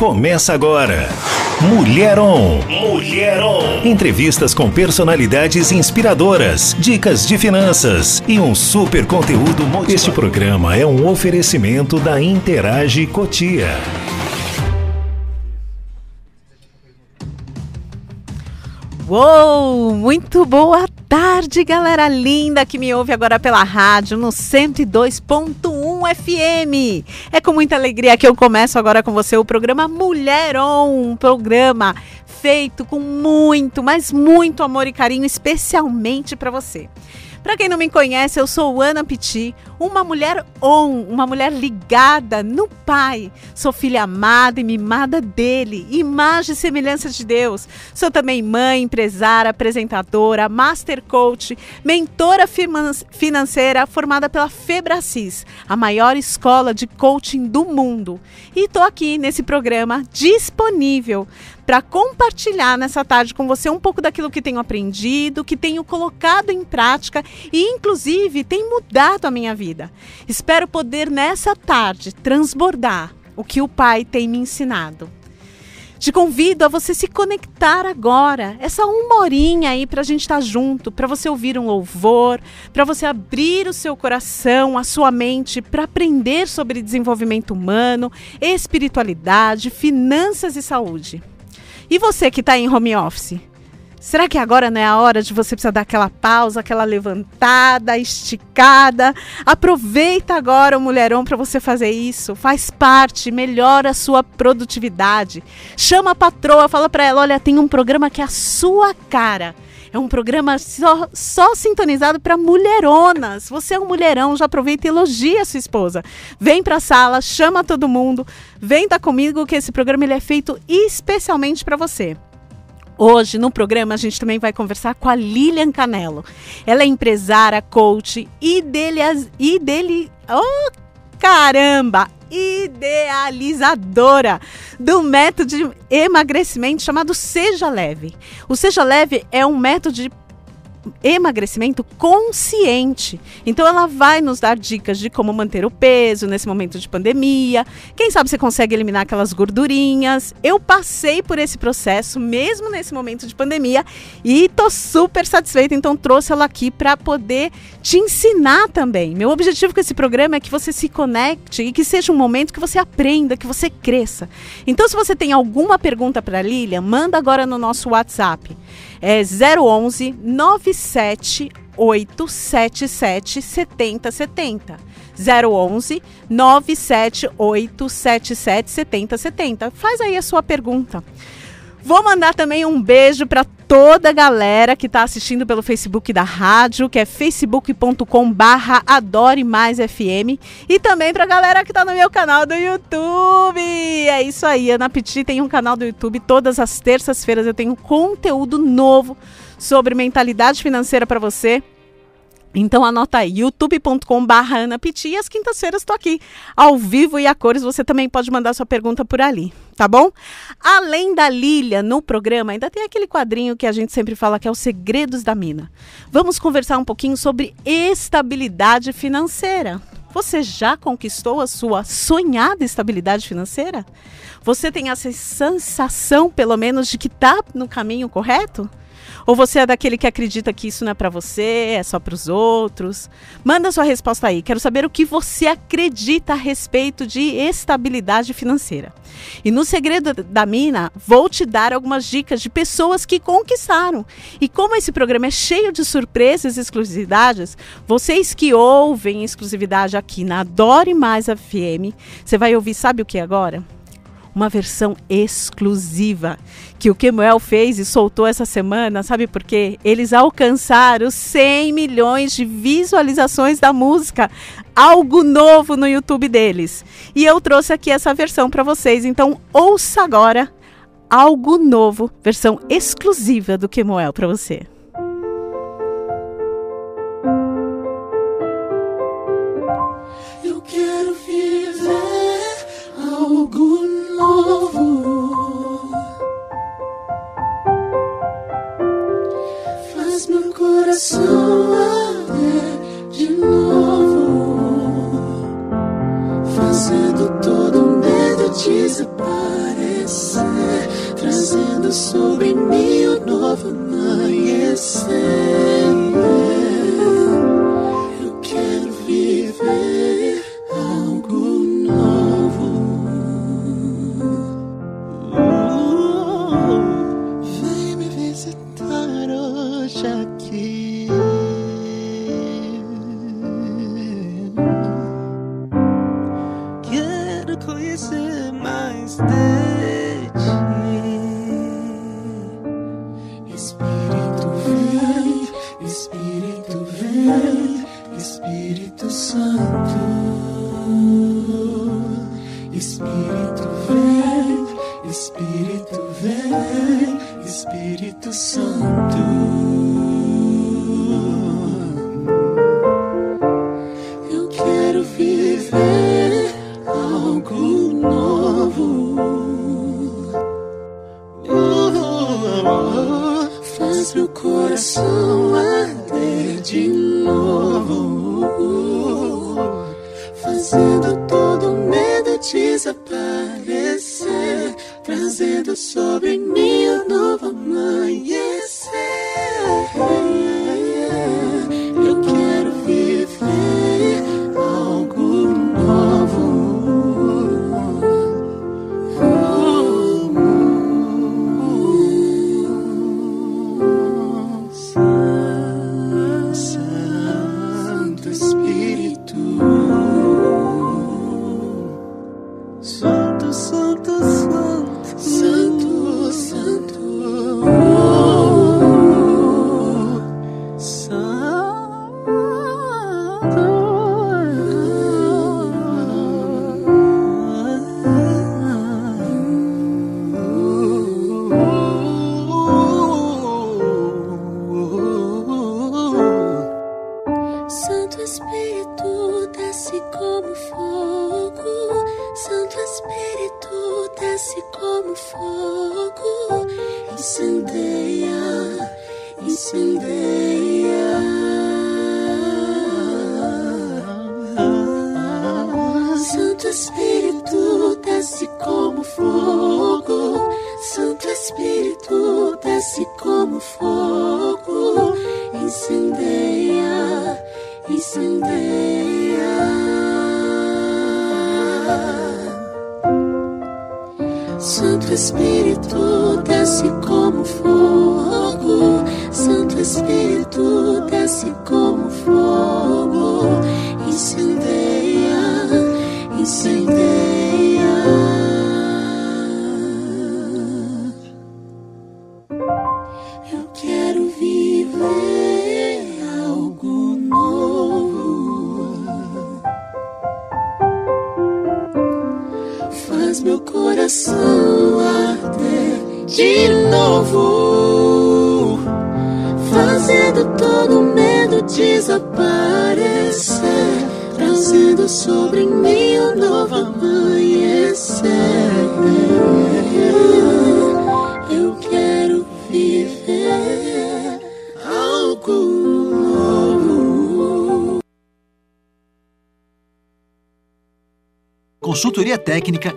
Começa agora. Mulher On. Mulher On. Entrevistas com personalidades inspiradoras, dicas de finanças e um super conteúdo motivador. Este programa é um oferecimento da Interage Cotia. Uou, muito boa tarde, galera linda que me ouve agora pela rádio no 102.1 FM. É com muita alegria que eu começo agora com você o programa Mulher On, um programa feito com muito, mas muito amor e carinho, especialmente para você. Para quem não me conhece, eu sou Ana Piti, uma mulher on, uma mulher ligada no Pai. Sou filha amada e mimada dele, imagem e semelhança de Deus. Sou também mãe, empresária, apresentadora, master coach, mentora financeira formada pela Febracis, a maior escola de coaching do mundo. E estou aqui nesse programa disponível para compartilhar nessa tarde com você um pouco daquilo que tenho aprendido, que tenho colocado em prática e, inclusive, tem mudado a minha vida. Espero poder nessa tarde transbordar o que o Pai tem me ensinado. Te convido a você se conectar agora, essa uma horinha aí para a gente estar tá junto, para você ouvir um louvor, para você abrir o seu coração, a sua mente, para aprender sobre desenvolvimento humano, espiritualidade, finanças e saúde. E você que está em home office? Será que agora não é a hora de você precisar dar aquela pausa, aquela levantada, esticada? Aproveita agora o mulherão para você fazer isso. Faz parte, melhora a sua produtividade. Chama a patroa, fala para ela: olha, tem um programa que é a sua cara. É um programa só, só sintonizado para mulheronas. Você é um mulherão, já aproveita e elogia a sua esposa. Vem para a sala, chama todo mundo, vem tá comigo que esse programa ele é feito especialmente para você. Hoje, no programa, a gente também vai conversar com a Lilian Canelo. Ela é empresária, coach e dele, e dele, oh, caramba, idealizadora do método de emagrecimento chamado Seja Leve. O Seja Leve é um método de emagrecimento consciente. Então ela vai nos dar dicas de como manter o peso nesse momento de pandemia. Quem sabe você consegue eliminar aquelas gordurinhas. Eu passei por esse processo mesmo nesse momento de pandemia e tô super satisfeita, então trouxe ela aqui para poder te ensinar também. Meu objetivo com esse programa é que você se conecte e que seja um momento que você aprenda, que você cresça. Então se você tem alguma pergunta para Lilia, manda agora no nosso WhatsApp é 011 97877 7070. 011 97877 7070. Faz aí a sua pergunta. Vou mandar também um beijo para toda a galera que está assistindo pelo Facebook da rádio, que é facebook.com barra Adore Mais FM. E também para a galera que está no meu canal do YouTube. É isso aí, Ana Petit tem um canal do YouTube. Todas as terças-feiras eu tenho conteúdo novo sobre mentalidade financeira para você. Então anota aí, youtube.com.br anapiti e às quintas-feiras estou aqui, ao vivo e a cores, você também pode mandar sua pergunta por ali, tá bom? Além da Lilia no programa, ainda tem aquele quadrinho que a gente sempre fala que é os segredos da mina. Vamos conversar um pouquinho sobre estabilidade financeira. Você já conquistou a sua sonhada estabilidade financeira? Você tem essa sensação, pelo menos, de que está no caminho correto? Ou você é daquele que acredita que isso não é para você, é só para os outros? Manda sua resposta aí. Quero saber o que você acredita a respeito de estabilidade financeira. E no segredo da mina, vou te dar algumas dicas de pessoas que conquistaram. E como esse programa é cheio de surpresas e exclusividades, vocês que ouvem exclusividade aqui na Adore Mais FM, você vai ouvir, sabe o que agora? Uma versão exclusiva que o Kemuel fez e soltou essa semana, sabe por quê? Eles alcançaram 100 milhões de visualizações da música, algo novo no YouTube deles. E eu trouxe aqui essa versão para vocês, então ouça agora algo novo, versão exclusiva do Kemuel para você. Coração arder de novo, fazendo todo medo desaparecer. trazendo sobre mim um novo amanhecer.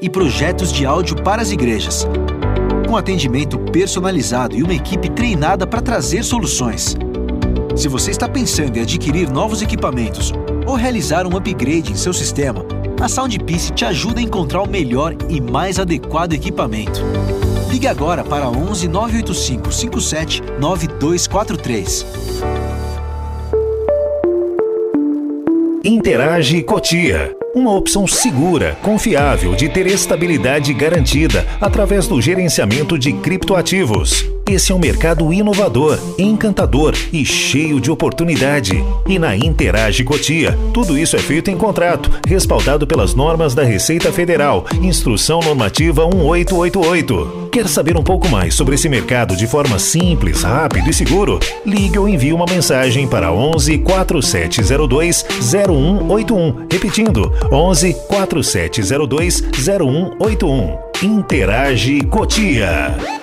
E projetos de áudio para as igrejas. Com atendimento personalizado e uma equipe treinada para trazer soluções. Se você está pensando em adquirir novos equipamentos ou realizar um upgrade em seu sistema, a Soundpiece te ajuda a encontrar o melhor e mais adequado equipamento. Ligue agora para 11 985 57 9243. Interage Cotia. Uma opção segura, confiável de ter estabilidade garantida através do gerenciamento de criptoativos. Esse é um mercado inovador, encantador e cheio de oportunidade. E na Interage Cotia, tudo isso é feito em contrato, respaldado pelas normas da Receita Federal, Instrução Normativa 1888. Quer saber um pouco mais sobre esse mercado de forma simples, rápido e seguro? Ligue ou envie uma mensagem para 11 4702 0181. Repetindo, 11 4702 0181. Interage Cotia.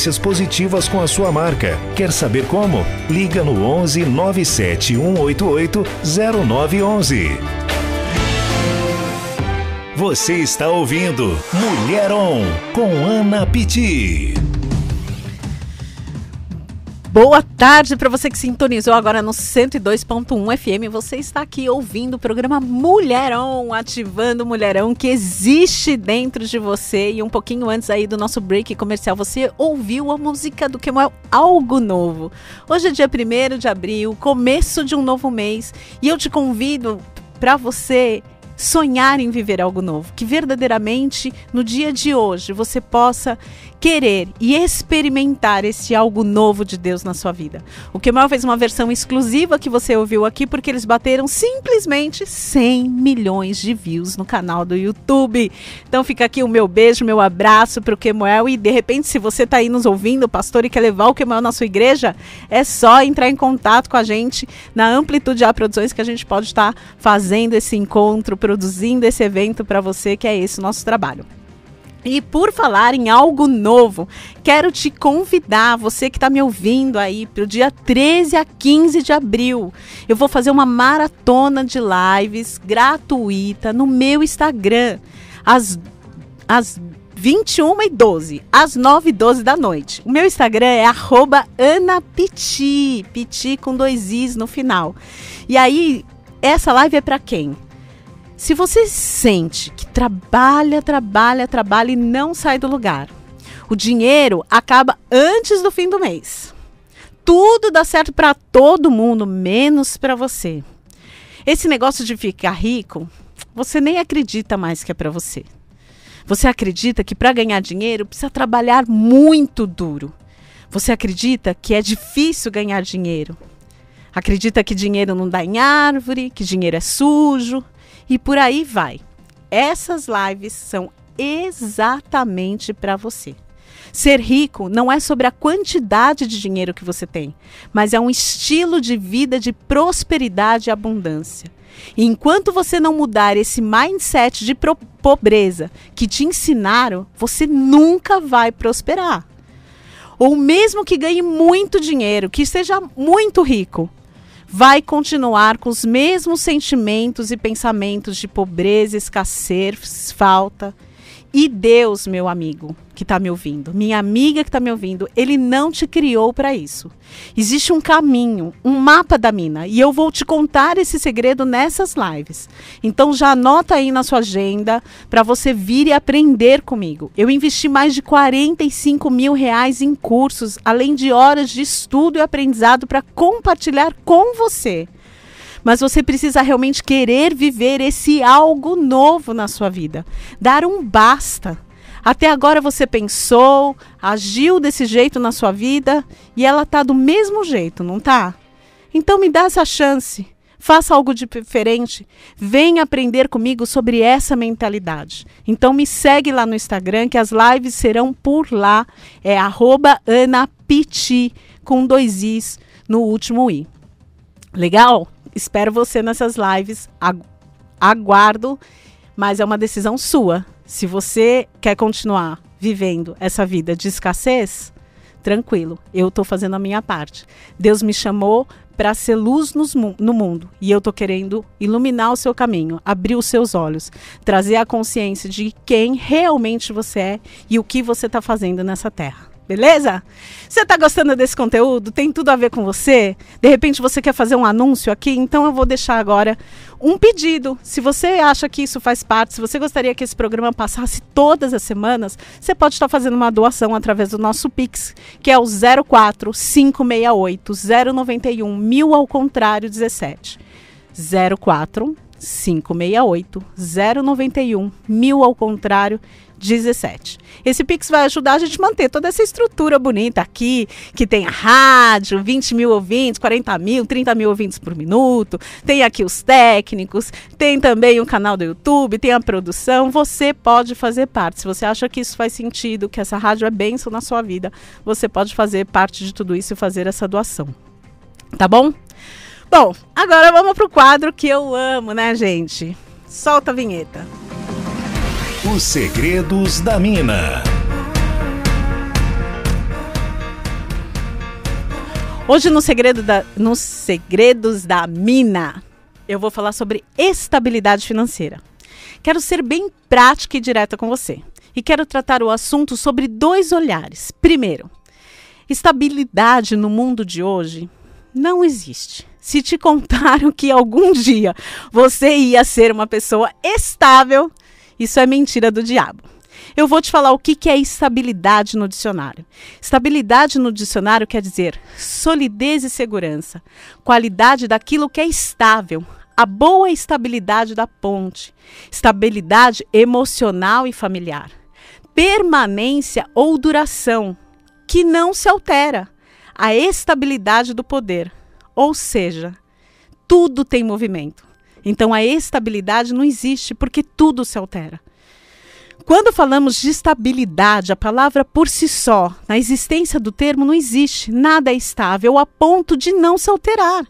positivas com a sua marca. Quer saber como? Liga no 11 97 188 0911. Você está ouvindo Mulher On com Ana Pitti. Boa tarde para você que sintonizou agora no 102.1 FM. Você está aqui ouvindo o programa Mulherão, ativando o Mulherão que existe dentro de você. E um pouquinho antes aí do nosso break comercial, você ouviu a música do Kemuel Algo Novo. Hoje é dia 1 de abril, começo de um novo mês, e eu te convido para você sonhar em viver algo novo, que verdadeiramente no dia de hoje você possa querer e experimentar esse algo novo de Deus na sua vida. O Kemal fez uma versão exclusiva que você ouviu aqui porque eles bateram simplesmente 100 milhões de views no canal do YouTube. Então fica aqui o meu beijo, meu abraço para o Kemuel e de repente se você está aí nos ouvindo, pastor, e quer levar o Kemuel na sua igreja, é só entrar em contato com a gente na Amplitude A Produções que a gente pode estar tá fazendo esse encontro, produzindo esse evento para você, que é esse o nosso trabalho. E por falar em algo novo, quero te convidar, você que está me ouvindo aí, para o dia 13 a 15 de abril. Eu vou fazer uma maratona de lives gratuita no meu Instagram, às, às 21 e 12, às 9 e 12 da noite. O meu Instagram é anapiti, piti com dois i's no final. E aí, essa live é para quem? Se você sente que trabalha, trabalha, trabalha e não sai do lugar, o dinheiro acaba antes do fim do mês. Tudo dá certo para todo mundo, menos para você. Esse negócio de ficar rico, você nem acredita mais que é para você. Você acredita que para ganhar dinheiro precisa trabalhar muito duro. Você acredita que é difícil ganhar dinheiro. Acredita que dinheiro não dá em árvore, que dinheiro é sujo, e por aí vai. Essas lives são exatamente para você. Ser rico não é sobre a quantidade de dinheiro que você tem, mas é um estilo de vida de prosperidade e abundância. E enquanto você não mudar esse mindset de pobreza que te ensinaram, você nunca vai prosperar. Ou mesmo que ganhe muito dinheiro, que seja muito rico, vai continuar com os mesmos sentimentos e pensamentos de pobreza, escassez, falta. E Deus, meu amigo, que está me ouvindo, minha amiga que está me ouvindo, ele não te criou para isso. Existe um caminho, um mapa da mina, e eu vou te contar esse segredo nessas lives. Então já anota aí na sua agenda para você vir e aprender comigo. Eu investi mais de 45 mil reais em cursos, além de horas de estudo e aprendizado para compartilhar com você mas você precisa realmente querer viver esse algo novo na sua vida. Dar um basta. Até agora você pensou, agiu desse jeito na sua vida e ela tá do mesmo jeito, não tá? Então me dá essa chance. Faça algo diferente. Venha aprender comigo sobre essa mentalidade. Então me segue lá no Instagram que as lives serão por lá. É @anapiti com dois i's no último i. Legal? Espero você nessas lives. Aguardo, mas é uma decisão sua. Se você quer continuar vivendo essa vida de escassez, tranquilo, eu estou fazendo a minha parte. Deus me chamou para ser luz nos, no mundo e eu estou querendo iluminar o seu caminho, abrir os seus olhos, trazer a consciência de quem realmente você é e o que você está fazendo nessa terra beleza? Você está gostando desse conteúdo? Tem tudo a ver com você? De repente você quer fazer um anúncio aqui? Então eu vou deixar agora um pedido. Se você acha que isso faz parte, se você gostaria que esse programa passasse todas as semanas, você pode estar fazendo uma doação através do nosso Pix, que é o 04 568 091 mil ao contrário 17. 04 568 091 mil ao contrário 17. Esse Pix vai ajudar a gente a manter toda essa estrutura bonita aqui, que tem a rádio, 20 mil ouvintes, 40 mil, 30 mil ouvintes por minuto, tem aqui os técnicos, tem também o um canal do YouTube, tem a produção. Você pode fazer parte. Se você acha que isso faz sentido, que essa rádio é bênção na sua vida, você pode fazer parte de tudo isso e fazer essa doação. Tá bom? Bom, agora vamos pro quadro que eu amo, né, gente? Solta a vinheta. Os segredos da mina. Hoje no segredo da, nos segredos da mina, eu vou falar sobre estabilidade financeira. Quero ser bem prática e direta com você. E quero tratar o assunto sobre dois olhares. Primeiro, estabilidade no mundo de hoje não existe. Se te contaram que algum dia você ia ser uma pessoa estável, isso é mentira do diabo. Eu vou te falar o que, é estabilidade no dicionário. Estabilidade no dicionário quer dizer solidez e segurança, qualidade daquilo que é estável, a boa estabilidade da ponte, estabilidade emocional e familiar, permanência ou duração, que não se altera, a estabilidade do poder, ou seja, tudo tem movimento. Então a estabilidade não existe porque tudo se altera. Quando falamos de estabilidade, a palavra por si só, na existência do termo, não existe. Nada é estável a ponto de não se alterar.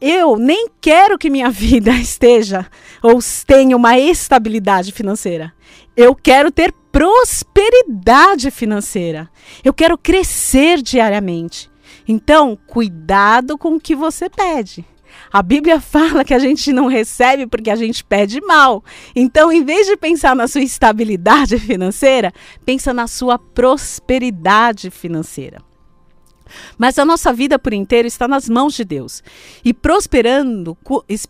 Eu nem quero que minha vida esteja ou tenha uma estabilidade financeira. Eu quero ter prosperidade financeira. Eu quero crescer diariamente. Então, cuidado com o que você pede. A Bíblia fala que a gente não recebe porque a gente pede mal. Então, em vez de pensar na sua estabilidade financeira, pensa na sua prosperidade financeira. Mas a nossa vida por inteiro está nas mãos de Deus. E prosperando,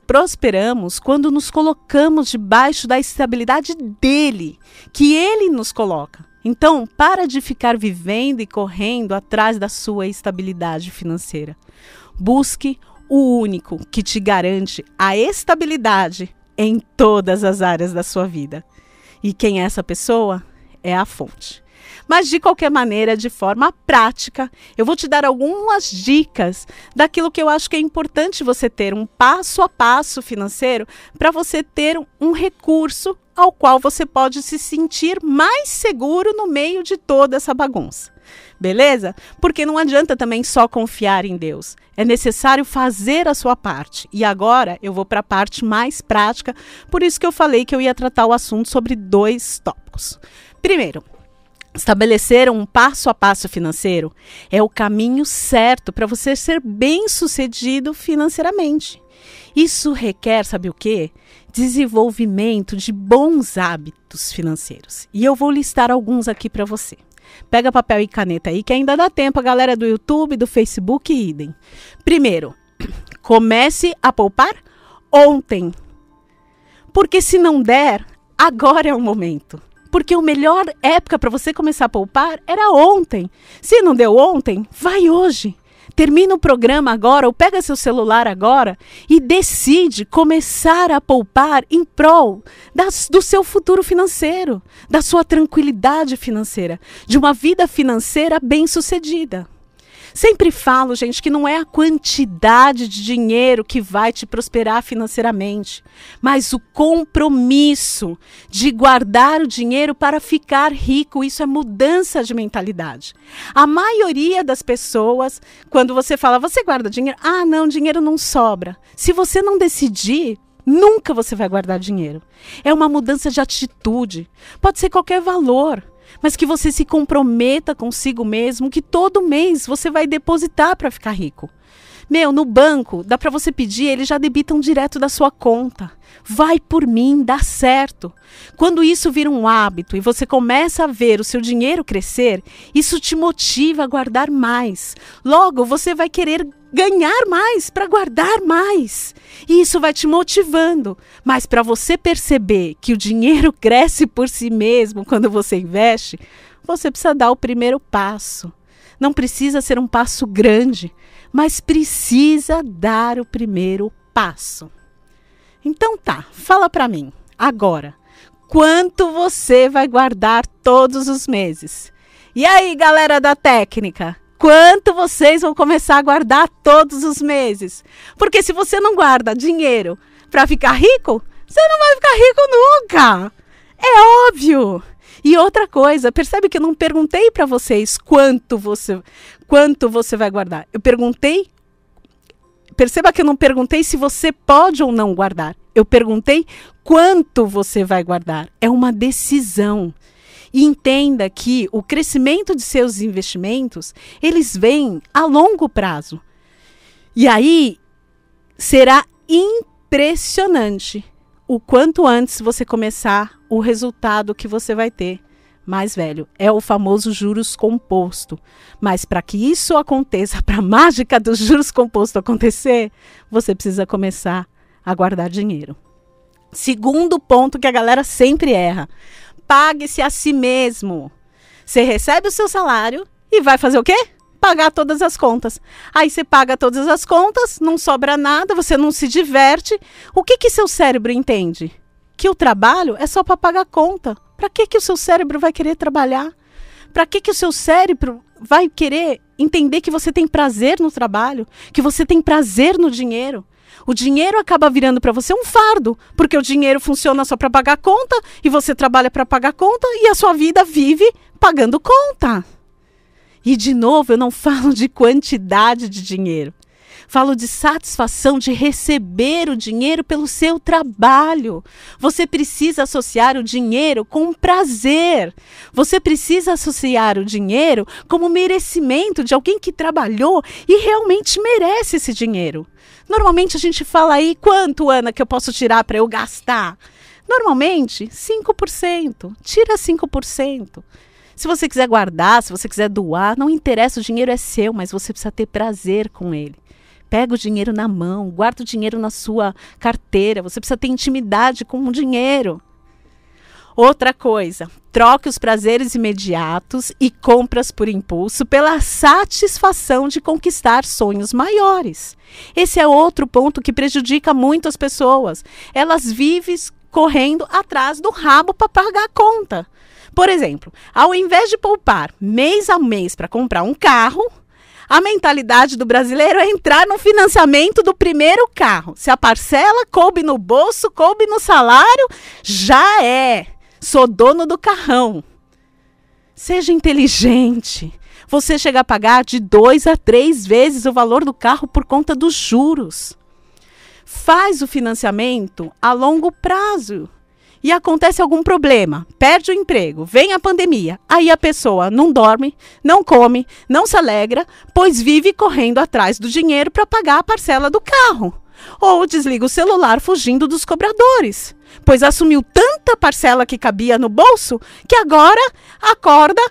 prosperamos quando nos colocamos debaixo da estabilidade dele, que ele nos coloca. Então, para de ficar vivendo e correndo atrás da sua estabilidade financeira. Busque o único que te garante a estabilidade em todas as áreas da sua vida. E quem é essa pessoa? É a fonte. Mas de qualquer maneira, de forma prática, eu vou te dar algumas dicas daquilo que eu acho que é importante você ter um passo a passo financeiro para você ter um recurso ao qual você pode se sentir mais seguro no meio de toda essa bagunça. Beleza? Porque não adianta também só confiar em Deus. É necessário fazer a sua parte. E agora eu vou para a parte mais prática, por isso que eu falei que eu ia tratar o assunto sobre dois tópicos. Primeiro, Estabelecer um passo a passo financeiro é o caminho certo para você ser bem sucedido financeiramente. Isso requer, sabe o quê? Desenvolvimento de bons hábitos financeiros. E eu vou listar alguns aqui para você. Pega papel e caneta aí, que ainda dá tempo, a galera do YouTube, do Facebook idem. Primeiro, comece a poupar ontem. Porque se não der, agora é o momento. Porque a melhor época para você começar a poupar era ontem. Se não deu ontem, vai hoje. Termina o programa agora ou pega seu celular agora e decide começar a poupar em prol das, do seu futuro financeiro, da sua tranquilidade financeira, de uma vida financeira bem-sucedida. Sempre falo, gente, que não é a quantidade de dinheiro que vai te prosperar financeiramente, mas o compromisso de guardar o dinheiro para ficar rico. Isso é mudança de mentalidade. A maioria das pessoas, quando você fala, você guarda dinheiro? Ah, não, dinheiro não sobra. Se você não decidir, Nunca você vai guardar dinheiro. É uma mudança de atitude. Pode ser qualquer valor mas que você se comprometa consigo mesmo que todo mês você vai depositar para ficar rico. Meu, no banco, dá para você pedir, eles já debitam direto da sua conta. Vai por mim, dá certo. Quando isso vira um hábito e você começa a ver o seu dinheiro crescer, isso te motiva a guardar mais. Logo, você vai querer ganhar mais para guardar mais. E isso vai te motivando. Mas para você perceber que o dinheiro cresce por si mesmo quando você investe, você precisa dar o primeiro passo. Não precisa ser um passo grande mas precisa dar o primeiro passo. Então tá, fala para mim, agora, quanto você vai guardar todos os meses. E aí, galera da técnica? Quanto vocês vão começar a guardar todos os meses? Porque se você não guarda dinheiro para ficar rico, você não vai ficar rico nunca. É óbvio. E outra coisa, percebe que eu não perguntei para vocês quanto você quanto você vai guardar. Eu perguntei Perceba que eu não perguntei se você pode ou não guardar. Eu perguntei quanto você vai guardar. É uma decisão. E entenda que o crescimento de seus investimentos, eles vêm a longo prazo. E aí será impressionante o quanto antes você começar o resultado que você vai ter mais velho. É o famoso juros composto. Mas para que isso aconteça, para a mágica dos juros composto acontecer, você precisa começar a guardar dinheiro. Segundo ponto que a galera sempre erra: pague-se a si mesmo. Você recebe o seu salário e vai fazer o quê? Pagar todas as contas. Aí você paga todas as contas, não sobra nada, você não se diverte. O que que seu cérebro entende? Que o trabalho é só para pagar conta. Para que que o seu cérebro vai querer trabalhar? Para que que o seu cérebro vai querer entender que você tem prazer no trabalho, que você tem prazer no dinheiro? O dinheiro acaba virando para você um fardo, porque o dinheiro funciona só para pagar conta e você trabalha para pagar conta e a sua vida vive pagando conta. E de novo, eu não falo de quantidade de dinheiro. Falo de satisfação de receber o dinheiro pelo seu trabalho. Você precisa associar o dinheiro com prazer. Você precisa associar o dinheiro como merecimento de alguém que trabalhou e realmente merece esse dinheiro. Normalmente a gente fala aí quanto, Ana, que eu posso tirar para eu gastar? Normalmente, 5%. Tira 5%. Se você quiser guardar, se você quiser doar, não interessa, o dinheiro é seu, mas você precisa ter prazer com ele. Pega o dinheiro na mão, guarda o dinheiro na sua carteira, você precisa ter intimidade com o dinheiro. Outra coisa, troque os prazeres imediatos e compras por impulso pela satisfação de conquistar sonhos maiores. Esse é outro ponto que prejudica muito as pessoas. Elas vivem correndo atrás do rabo para pagar a conta. Por exemplo, ao invés de poupar mês a mês para comprar um carro, a mentalidade do brasileiro é entrar no financiamento do primeiro carro. Se a parcela coube no bolso, coube no salário, já é. Sou dono do carrão. Seja inteligente. Você chega a pagar de dois a três vezes o valor do carro por conta dos juros. Faz o financiamento a longo prazo e acontece algum problema, perde o emprego, vem a pandemia, aí a pessoa não dorme, não come, não se alegra, pois vive correndo atrás do dinheiro para pagar a parcela do carro. Ou desliga o celular fugindo dos cobradores, pois assumiu tanta parcela que cabia no bolso que agora acorda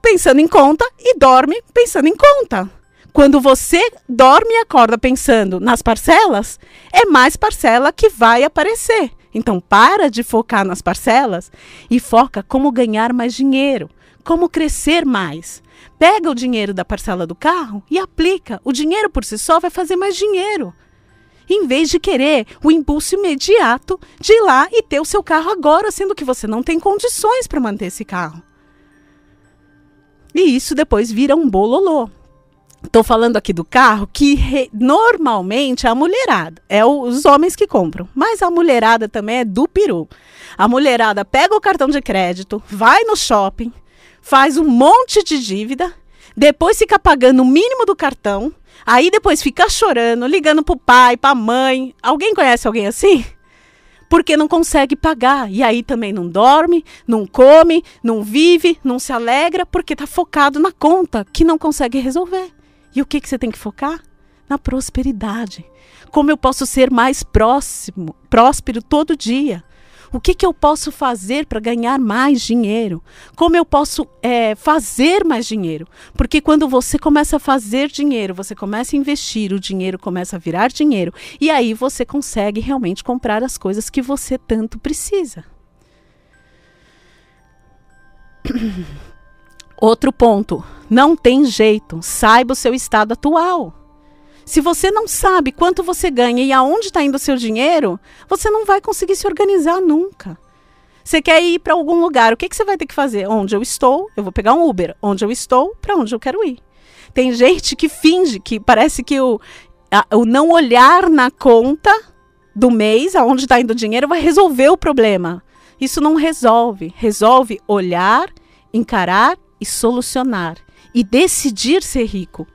pensando em conta e dorme pensando em conta. Quando você dorme e acorda pensando nas parcelas, é mais parcela que vai aparecer. Então, para de focar nas parcelas e foca como ganhar mais dinheiro, como crescer mais. Pega o dinheiro da parcela do carro e aplica. O dinheiro por si só vai fazer mais dinheiro. Em vez de querer o impulso imediato de ir lá e ter o seu carro agora, sendo que você não tem condições para manter esse carro. E isso depois vira um bololô. Estou falando aqui do carro que re, normalmente a mulherada, é o, os homens que compram, mas a mulherada também é do peru. A mulherada pega o cartão de crédito, vai no shopping, faz um monte de dívida, depois fica pagando o mínimo do cartão, aí depois fica chorando, ligando pro pai, pra mãe. Alguém conhece alguém assim? Porque não consegue pagar. E aí também não dorme, não come, não vive, não se alegra, porque está focado na conta que não consegue resolver. E o que, que você tem que focar? Na prosperidade. Como eu posso ser mais próximo, próspero todo dia? O que, que eu posso fazer para ganhar mais dinheiro? Como eu posso é, fazer mais dinheiro? Porque quando você começa a fazer dinheiro, você começa a investir, o dinheiro começa a virar dinheiro, e aí você consegue realmente comprar as coisas que você tanto precisa. Outro ponto, não tem jeito, saiba o seu estado atual. Se você não sabe quanto você ganha e aonde está indo o seu dinheiro, você não vai conseguir se organizar nunca. Você quer ir para algum lugar, o que, que você vai ter que fazer? Onde eu estou, eu vou pegar um Uber. Onde eu estou, para onde eu quero ir. Tem gente que finge que parece que o, a, o não olhar na conta do mês, aonde está indo o dinheiro, vai resolver o problema. Isso não resolve. Resolve olhar, encarar e solucionar. E decidir ser rico.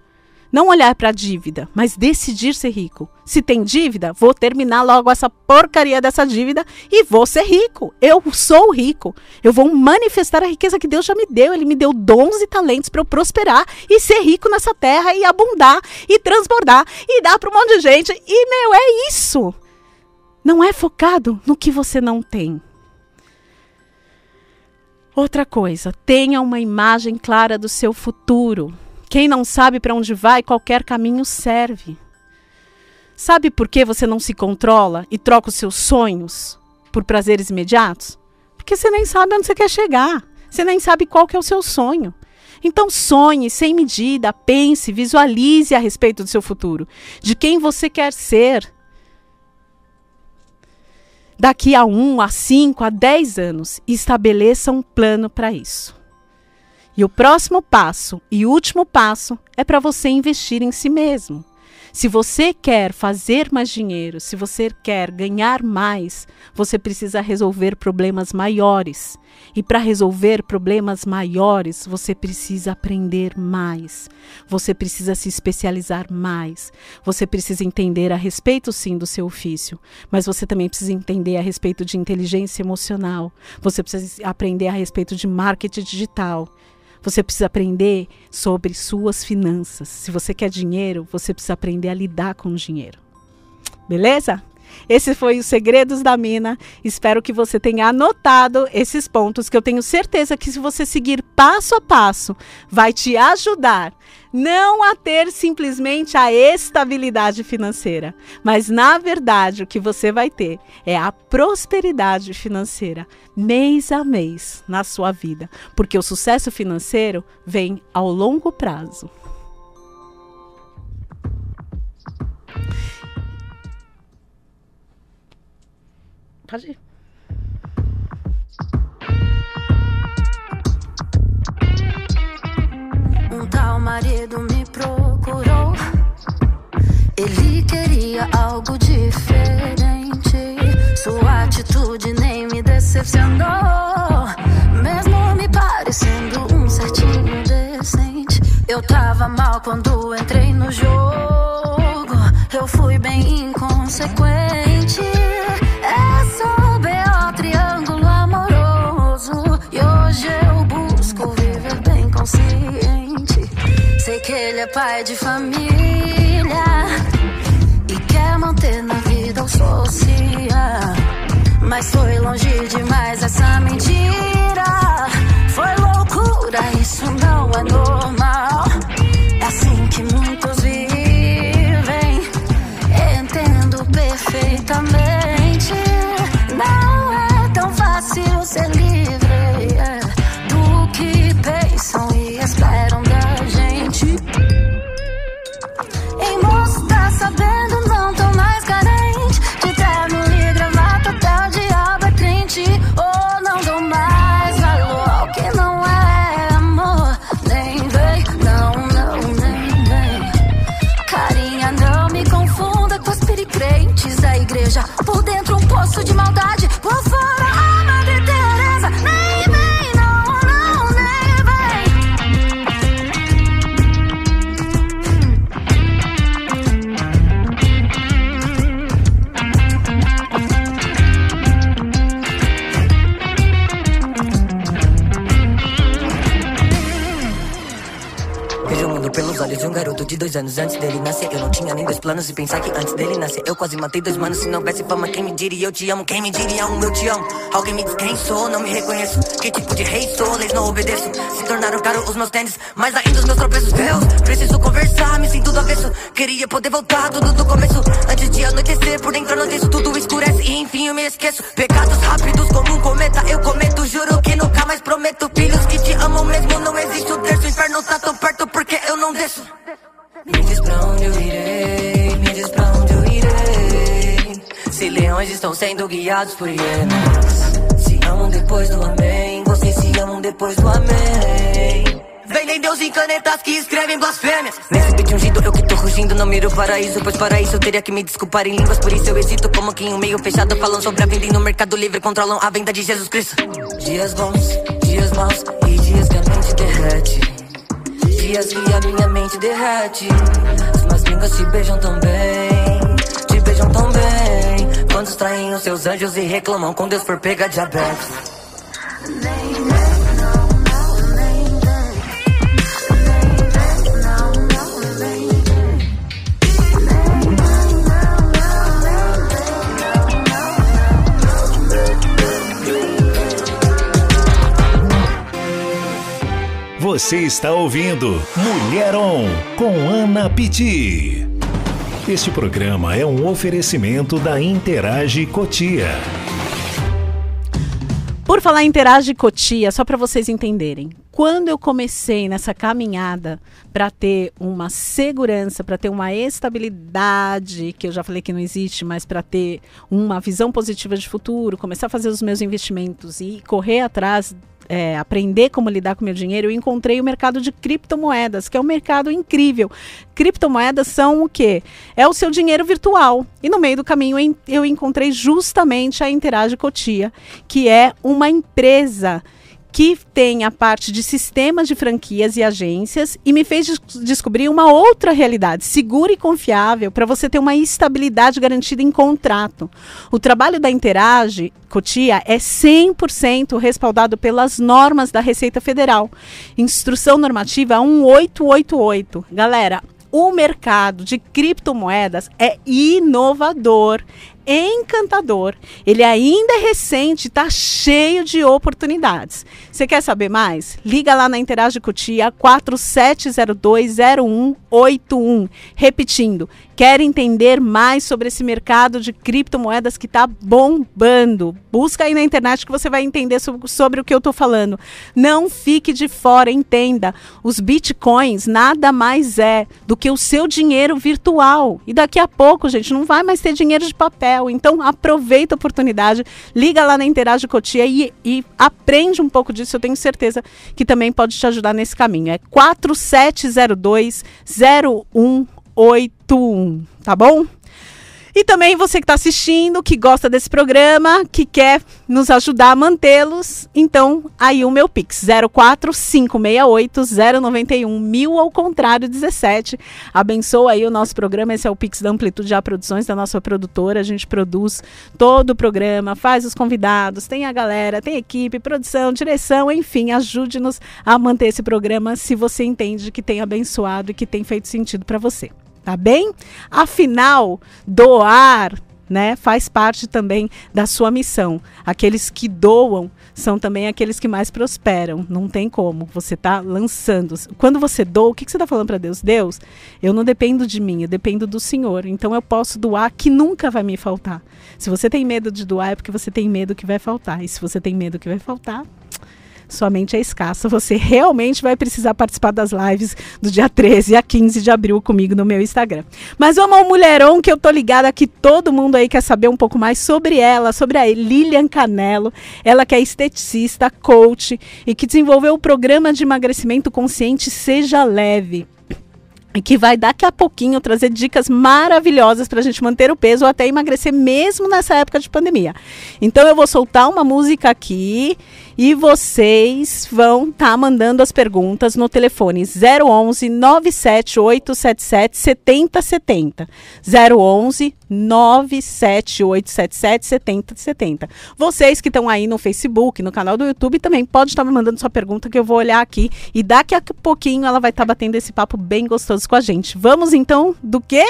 Não olhar para a dívida, mas decidir ser rico. Se tem dívida, vou terminar logo essa porcaria dessa dívida e vou ser rico. Eu sou rico. Eu vou manifestar a riqueza que Deus já me deu. Ele me deu dons e talentos para eu prosperar e ser rico nessa terra e abundar e transbordar e dar para um monte de gente. E, meu, é isso. Não é focado no que você não tem. Outra coisa, tenha uma imagem clara do seu futuro. Quem não sabe para onde vai, qualquer caminho serve. Sabe por que você não se controla e troca os seus sonhos por prazeres imediatos? Porque você nem sabe onde você quer chegar. Você nem sabe qual que é o seu sonho. Então sonhe sem medida, pense, visualize a respeito do seu futuro, de quem você quer ser. Daqui a um, a cinco, a dez anos, estabeleça um plano para isso. E o próximo passo e último passo é para você investir em si mesmo. Se você quer fazer mais dinheiro, se você quer ganhar mais, você precisa resolver problemas maiores. E para resolver problemas maiores, você precisa aprender mais. Você precisa se especializar mais. Você precisa entender a respeito, sim, do seu ofício. Mas você também precisa entender a respeito de inteligência emocional. Você precisa aprender a respeito de marketing digital. Você precisa aprender sobre suas finanças. Se você quer dinheiro, você precisa aprender a lidar com o dinheiro. Beleza? Esse foi os Segredos da Mina. Espero que você tenha anotado esses pontos que eu tenho certeza que se você seguir passo a passo, vai te ajudar não a ter simplesmente a estabilidade financeira, mas na verdade o que você vai ter é a prosperidade financeira mês a mês na sua vida, porque o sucesso financeiro vem ao longo prazo. Pode ir. Um tal marido me procurou. Ele queria algo diferente. Sua atitude nem me decepcionou. Mesmo me parecendo um certinho decente. Eu tava mal quando entrei no jogo. Eu fui bem inconsequente. Hoje eu busco viver bem consciente. Sei que ele é pai de família e quer manter na vida o social. Mas foi longe demais essa mentira. Foi loucura, isso não é normal. É assim que muitos vivem. Entendo perfeitamente. Não é tão fácil ser livre like de dois anos antes dele nascer. Eu não tinha nem dois planos e pensar que antes dele nascer eu quase matei dois manos. Se não houvesse fama, quem me diria eu te amo? Quem me diria um eu te amo? Alguém me diz quem sou, não me reconheço. Que tipo de rei sou, leis não obedeço. Se tornaram caro os meus tênis, mais ainda os meus tropeços. Deus, preciso conversar, me sinto do avesso. Queria poder voltar tudo do começo. Antes de anoitecer, por dentro não disso, tudo escurece e enfim eu me esqueço. Pecados rápidos como um cometa, eu cometo, juro que nunca mais prometo. Filhos que te amam mesmo, não existe o terço. O inferno tá tão perto porque eu não desço. Me diz pra onde eu irei, me diz pra onde eu irei. Se leões estão sendo guiados por hienas, se amam depois do amém. Vocês se amam depois do amém. Vendem Deus em canetas que escrevem blasfêmias. Nesse beat ungido, eu que tô rugindo, não miro paraíso. Pois para isso eu teria que me desculpar em línguas. Por isso eu hesito como que em um meio fechado. Falam sobre a venda e no mercado livre controlam a venda de Jesus Cristo. Dias bons, dias maus e dias que a mente derrete. Dias que a minha mente derrete. As más línguas te beijam tão bem, te beijam tão bem. Quantos traem os seus anjos e reclamam com Deus por pega diabetes. Você está ouvindo Mulher On com Ana Piti. Este programa é um oferecimento da Interage Cotia. Por falar em Interage Cotia, só para vocês entenderem, quando eu comecei nessa caminhada para ter uma segurança, para ter uma estabilidade, que eu já falei que não existe, mas para ter uma visão positiva de futuro, começar a fazer os meus investimentos e correr atrás é, aprender como lidar com meu dinheiro, eu encontrei o mercado de criptomoedas, que é um mercado incrível. Criptomoedas são o quê? É o seu dinheiro virtual. E no meio do caminho eu en- eu encontrei justamente a Interage Cotia, que é uma empresa que tem a parte de sistemas de franquias e agências e me fez des- descobrir uma outra realidade, segura e confiável, para você ter uma estabilidade garantida em contrato. O trabalho da Interage Cotia é 100% respaldado pelas normas da Receita Federal. Instrução normativa 1888. Galera, o mercado de criptomoedas é inovador, encantador. Ele ainda é recente, está cheio de oportunidades. Você quer saber mais? Liga lá na Interage Cotia 47020181. Repetindo, quer entender mais sobre esse mercado de criptomoedas que está bombando? Busca aí na internet que você vai entender sobre, sobre o que eu estou falando. Não fique de fora, entenda. Os bitcoins nada mais é do que o seu dinheiro virtual. E daqui a pouco, gente, não vai mais ter dinheiro de papel. Então aproveita a oportunidade, liga lá na Interage Cotia e, e aprende um pouco disso. Eu tenho certeza que também pode te ajudar nesse caminho. É 4702 0181, tá bom? E também você que está assistindo, que gosta desse programa, que quer nos ajudar a mantê-los, então aí o meu Pix 04568-091 mil ao contrário 17. Abençoa aí o nosso programa, esse é o Pix da Amplitude A Produções, da nossa produtora. A gente produz todo o programa, faz os convidados, tem a galera, tem equipe, produção, direção, enfim, ajude-nos a manter esse programa se você entende que tem abençoado e que tem feito sentido para você tá bem? Afinal, doar, né, faz parte também da sua missão. Aqueles que doam são também aqueles que mais prosperam. Não tem como. Você tá lançando. Quando você doa, o que, que você está falando para Deus? Deus, eu não dependo de mim, eu dependo do Senhor. Então eu posso doar que nunca vai me faltar. Se você tem medo de doar, é porque você tem medo que vai faltar. E se você tem medo que vai faltar, sua mente é escassa. Você realmente vai precisar participar das lives do dia 13 a 15 de abril comigo no meu Instagram. Mas vamos ao Mulherão, que eu tô ligada que todo mundo aí quer saber um pouco mais sobre ela, sobre a Lilian Canelo. Ela que é esteticista, coach e que desenvolveu o programa de emagrecimento consciente Seja Leve e que vai daqui a pouquinho trazer dicas maravilhosas para a gente manter o peso ou até emagrecer mesmo nessa época de pandemia. Então eu vou soltar uma música aqui e vocês vão estar tá mandando as perguntas no telefone 011 97877 7070. 011 97877 7070. Vocês que estão aí no Facebook, no canal do YouTube, também pode estar me mandando sua pergunta que eu vou olhar aqui e daqui a pouquinho ela vai estar batendo esse papo bem gostoso com a gente. Vamos então do quê?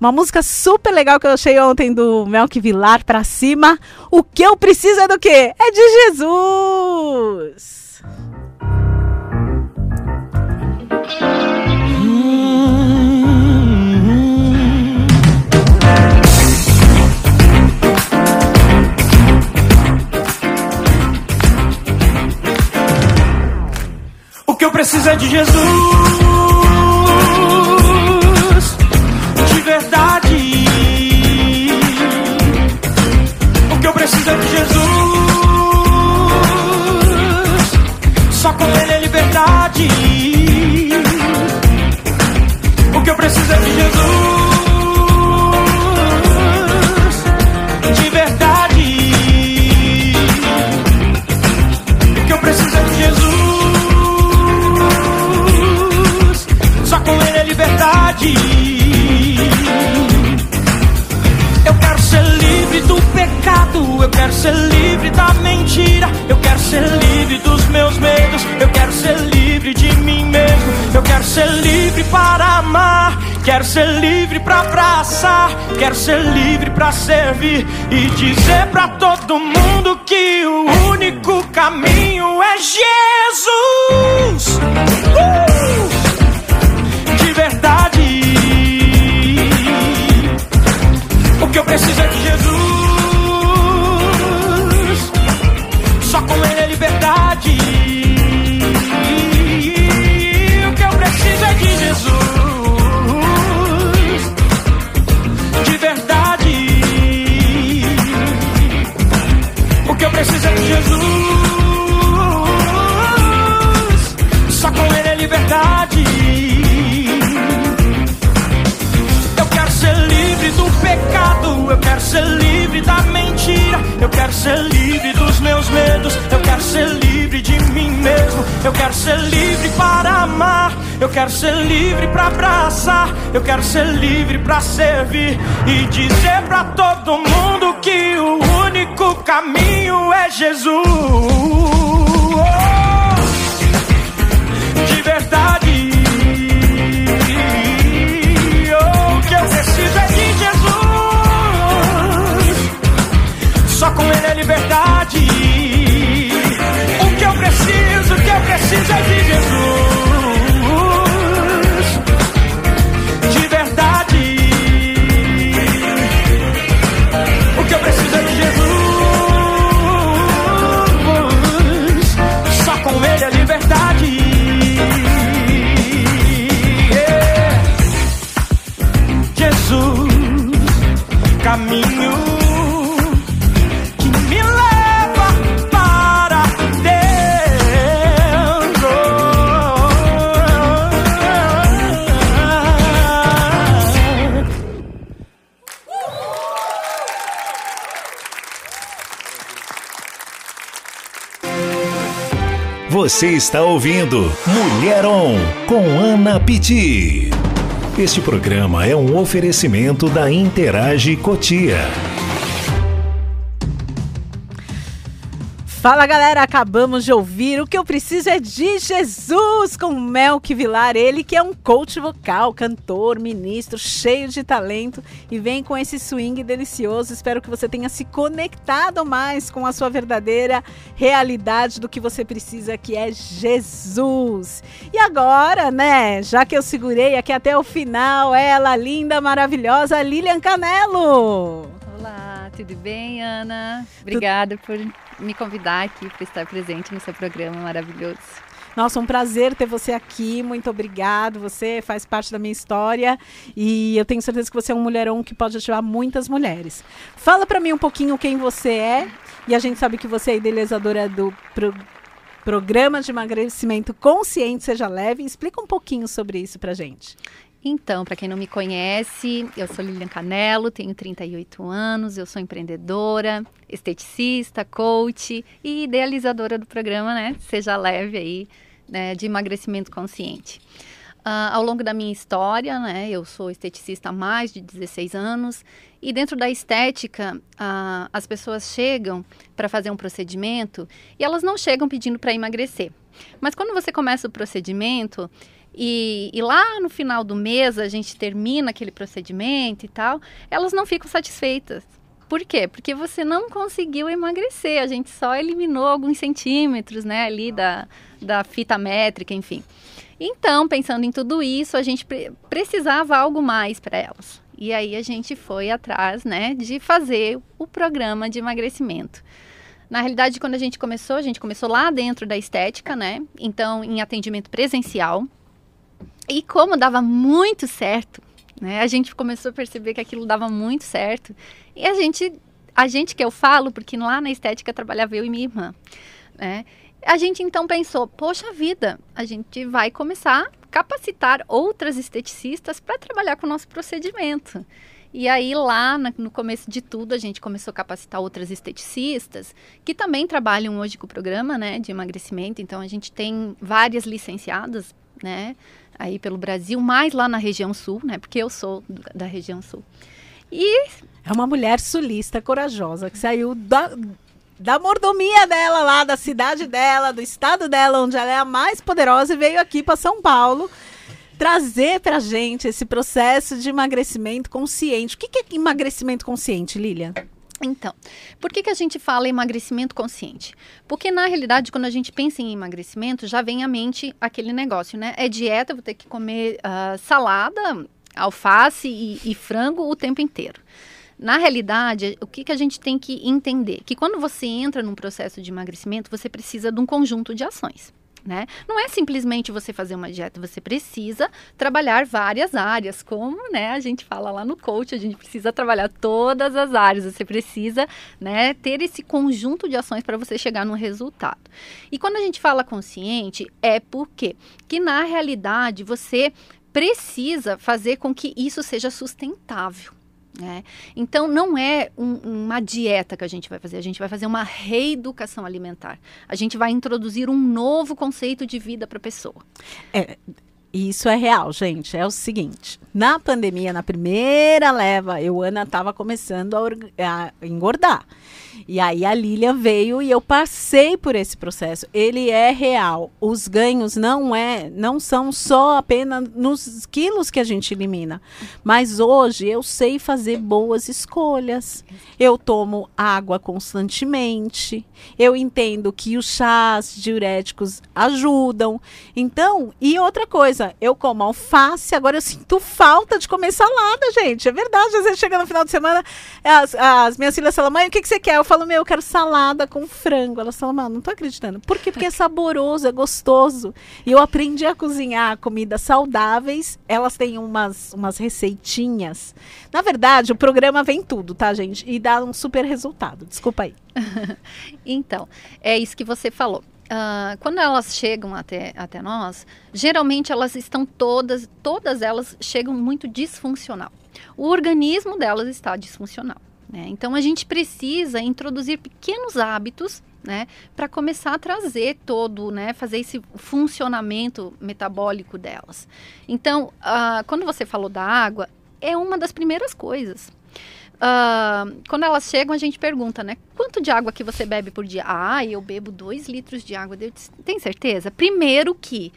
Uma música super legal que eu achei ontem do Melk Vilar pra cima. O que eu preciso é do quê? É de Jesus! O que eu preciso é de Jesus, O que eu preciso é de Jesus. Só com Ele é liberdade. O que eu preciso é de Jesus. Livre para abraçar, quero ser livre para servir e dizer para todo mundo que o único caminho é Jesus. Uh! De verdade. O que eu preciso é de Jesus. Ser livre da mentira, eu quero ser livre dos meus medos, eu quero ser livre de mim mesmo, eu quero ser livre para amar, eu quero ser livre para abraçar, eu quero ser livre para servir e dizer para todo mundo que o único caminho é Jesus. De verdade. Só com Ele é liberdade. O que eu preciso, o que eu preciso é de Jesus. Você está ouvindo Mulher On com Ana Pitti. Este programa é um oferecimento da Interage Cotia. Fala galera, acabamos de ouvir O que eu preciso é de Jesus com Melk Vilar, ele que é um coach vocal, cantor, ministro, cheio de talento e vem com esse swing delicioso. Espero que você tenha se conectado mais com a sua verdadeira realidade do que você precisa, que é Jesus. E agora, né, já que eu segurei aqui até o final, ela linda, maravilhosa, Lilian Canelo. Olá, tudo bem, Ana? Obrigada por me convidar aqui para estar presente no seu programa maravilhoso. Nossa, um prazer ter você aqui. Muito obrigado. Você faz parte da minha história e eu tenho certeza que você é um mulherão que pode ativar muitas mulheres. Fala para mim um pouquinho quem você é. E a gente sabe que você é idealizadora do pro- programa de emagrecimento consciente, seja leve. Explica um pouquinho sobre isso pra gente. Então, para quem não me conhece, eu sou Lilian Canelo, tenho 38 anos, eu sou empreendedora, esteticista, coach e idealizadora do programa, né? Seja leve aí, né, de emagrecimento consciente. Ah, ao longo da minha história, né, eu sou esteticista há mais de 16 anos e dentro da estética, ah, as pessoas chegam para fazer um procedimento e elas não chegam pedindo para emagrecer. Mas quando você começa o procedimento e, e lá no final do mês a gente termina aquele procedimento e tal, elas não ficam satisfeitas. Por quê? Porque você não conseguiu emagrecer, a gente só eliminou alguns centímetros, né, ali da, da fita métrica, enfim. Então, pensando em tudo isso, a gente pre precisava algo mais para elas. E aí a gente foi atrás, né, de fazer o programa de emagrecimento. Na realidade, quando a gente começou, a gente começou lá dentro da estética, né? Então, em atendimento presencial. E como dava muito certo, né? A gente começou a perceber que aquilo dava muito certo. E a gente, a gente que eu falo, porque lá na estética trabalhava eu e minha irmã, né? A gente então pensou, poxa vida, a gente vai começar a capacitar outras esteticistas para trabalhar com o nosso procedimento. E aí, lá no começo de tudo, a gente começou a capacitar outras esteticistas que também trabalham hoje com o programa né, de emagrecimento. Então, a gente tem várias licenciadas, né? Aí pelo Brasil, mais lá na região sul, né? Porque eu sou da região sul. E É uma mulher sulista, corajosa, que saiu da, da mordomia dela lá, da cidade dela, do estado dela, onde ela é a mais poderosa, e veio aqui para São Paulo trazer pra gente esse processo de emagrecimento consciente. O que, que é emagrecimento consciente, Lilian? Então, por que, que a gente fala emagrecimento consciente? Porque, na realidade, quando a gente pensa em emagrecimento, já vem à mente aquele negócio, né? É dieta, vou ter que comer ah, salada, alface e, e frango o tempo inteiro. Na realidade, o que, que a gente tem que entender? Que quando você entra num processo de emagrecimento, você precisa de um conjunto de ações. Né? Não é simplesmente você fazer uma dieta, você precisa trabalhar várias áreas, como né, a gente fala lá no coach, a gente precisa trabalhar todas as áreas, você precisa né, ter esse conjunto de ações para você chegar no resultado. E quando a gente fala consciente, é porque que na realidade você precisa fazer com que isso seja sustentável. Né? Então, não é um- uma dieta que a gente vai fazer, a gente vai fazer uma reeducação alimentar. A gente vai introduzir um novo conceito de vida para a pessoa. É, isso é real, gente. É o seguinte: na pandemia, na primeira leva, eu, Ana, estava começando a, a engordar. E aí a Lilian veio e eu passei por esse processo. Ele é real. Os ganhos não é, não são só apenas nos quilos que a gente elimina. Mas hoje eu sei fazer boas escolhas. Eu tomo água constantemente. Eu entendo que os chás diuréticos ajudam. Então, e outra coisa, eu como alface, agora eu sinto falta de comer salada, gente. É verdade. Às vezes chega no final de semana, as, as minhas filhas falam, mãe, o que, que você quer? Eu falo, meu, eu quero salada com frango. Elas falam, mano, não tô acreditando. Por quê? Porque é saboroso, é gostoso. E eu aprendi a cozinhar comidas saudáveis. Elas têm umas, umas receitinhas. Na verdade, o programa vem tudo, tá, gente? E dá um super resultado. Desculpa aí. Então, é isso que você falou. Ah, quando elas chegam até, até nós, geralmente elas estão todas, todas elas chegam muito disfuncional. O organismo delas está disfuncional. Né? Então a gente precisa introduzir pequenos hábitos né, para começar a trazer todo, né, fazer esse funcionamento metabólico delas. Então, ah, quando você falou da água, é uma das primeiras coisas. Ah, quando elas chegam, a gente pergunta, né? Quanto de água que você bebe por dia? Ah, eu bebo 2 litros de água. Tem certeza? Primeiro que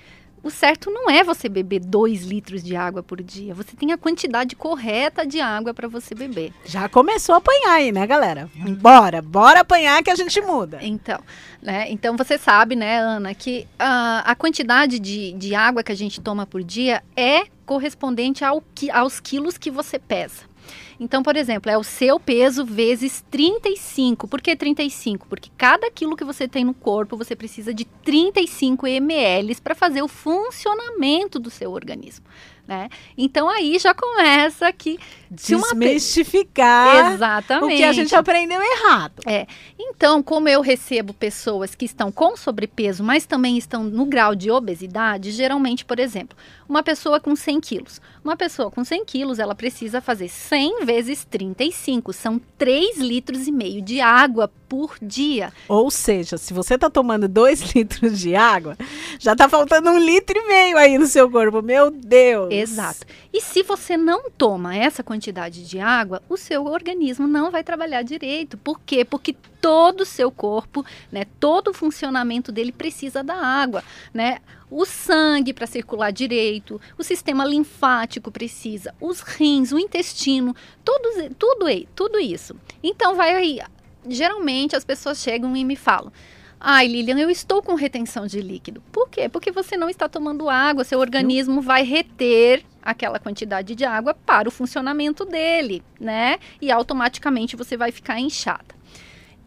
o certo não é você beber 2 litros de água por dia. Você tem a quantidade correta de água para você beber. Já começou a apanhar aí, né, galera? Bora, bora apanhar que a gente muda. Então, né? Então você sabe, né, Ana, que ah, a quantidade de, de água que a gente toma por dia é correspondente ao, qui- aos quilos que você pesa. Então, por exemplo, é o seu peso vezes 35. Por que 35? Porque cada quilo que você tem no corpo, você precisa de 35 ml para fazer o funcionamento do seu organismo. Né? Então aí já começa que uma Desmistificar Exatamente. o que a gente aprendeu errado. É. Então, como eu recebo pessoas que estão com sobrepeso, mas também estão no grau de obesidade, geralmente, por exemplo, uma pessoa com 100 quilos. Uma pessoa com 100 quilos, ela precisa fazer 100 vezes 35. São 3 litros e meio de água por dia. Ou seja, se você tá tomando dois litros de água, já tá faltando um litro e meio aí no seu corpo. Meu Deus. Exato. E se você não toma essa quantidade de água, o seu organismo não vai trabalhar direito. Por quê? Porque todo o seu corpo, né, todo o funcionamento dele precisa da água, né? O sangue para circular direito, o sistema linfático precisa, os rins, o intestino, tudo, aí- tudo isso. Então vai aí, geralmente as pessoas chegam e me falam: Ai, Lilian, eu estou com retenção de líquido. Por quê? Porque você não está tomando água, seu organismo vai reter aquela quantidade de água para o funcionamento dele, né? E automaticamente você vai ficar inchada.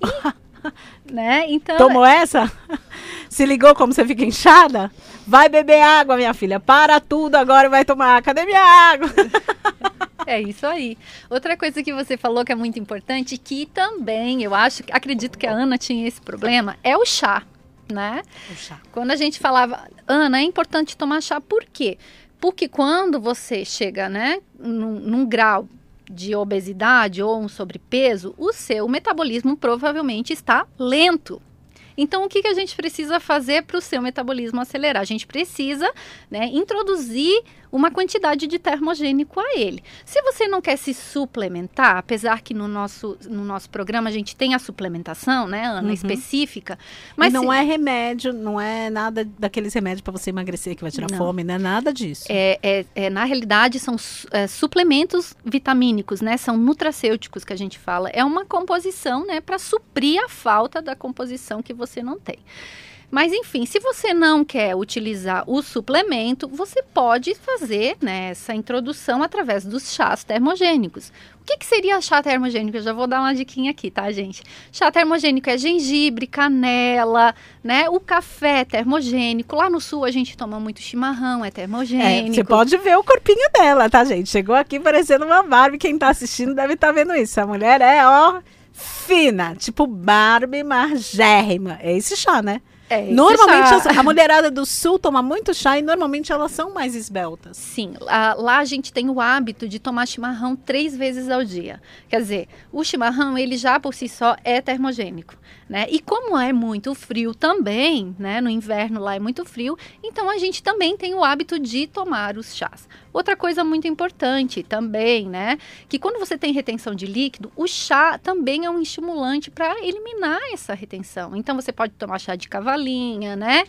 E, né? Então, Tomou essa? Se ligou como você fica inchada? Vai beber água, minha filha. Para tudo agora e vai tomar. Cadê minha água? É isso aí. Outra coisa que você falou que é muito importante, que também eu acho, acredito que a Ana tinha esse problema, é o chá. né? O chá. Quando a gente falava, Ana, é importante tomar chá, por quê? Porque quando você chega, né, num, num grau de obesidade ou um sobrepeso, o seu metabolismo provavelmente está lento. Então, o que, que a gente precisa fazer para o seu metabolismo acelerar? A gente precisa né, introduzir uma quantidade de termogênico a ele. Se você não quer se suplementar, apesar que no nosso, no nosso programa a gente tem a suplementação, né, Ana, Uhum. específica, Mas mas não se- é remédio, não é nada daqueles remédios para você emagrecer que vai tirar Não. fome, não é nada disso. É, é- é, na realidade, são é, suplementos vitamínicos, né? São nutracêuticos que a gente fala. É uma composição, né? Para suprir a falta da composição que você não tem. Mas, enfim, se você não quer utilizar o suplemento, você pode fazer né, essa introdução através dos chás termogênicos. O que, que seria chá termogênico? Eu já vou dar uma diquinha aqui, tá, gente? Chá termogênico é gengibre, canela, né? O café é termogênico. Lá no sul a gente toma muito chimarrão, é É, termogênico. você pode ver o corpinho dela, tá, gente? Chegou aqui parecendo uma Barbie. Quem tá assistindo deve estar vendo isso. A mulher é, ó, fina, tipo Barbie margérrima. É esse chá, né? É, normalmente as- a mulherada do sul toma muito chá e normalmente elas são mais esbeltas. Sim, lá, lá a gente tem o hábito de tomar chimarrão três vezes ao dia. Quer dizer, o chimarrão, ele já por si só é termogênico, né? E como é muito frio também, né? No inverno lá é muito frio, então a gente também tem o hábito de tomar os chás. Outra coisa muito importante também, né? Que quando você tem retenção de líquido, o chá também é um estimulante para eliminar essa retenção. Então você pode tomar chá de cavalinha, né?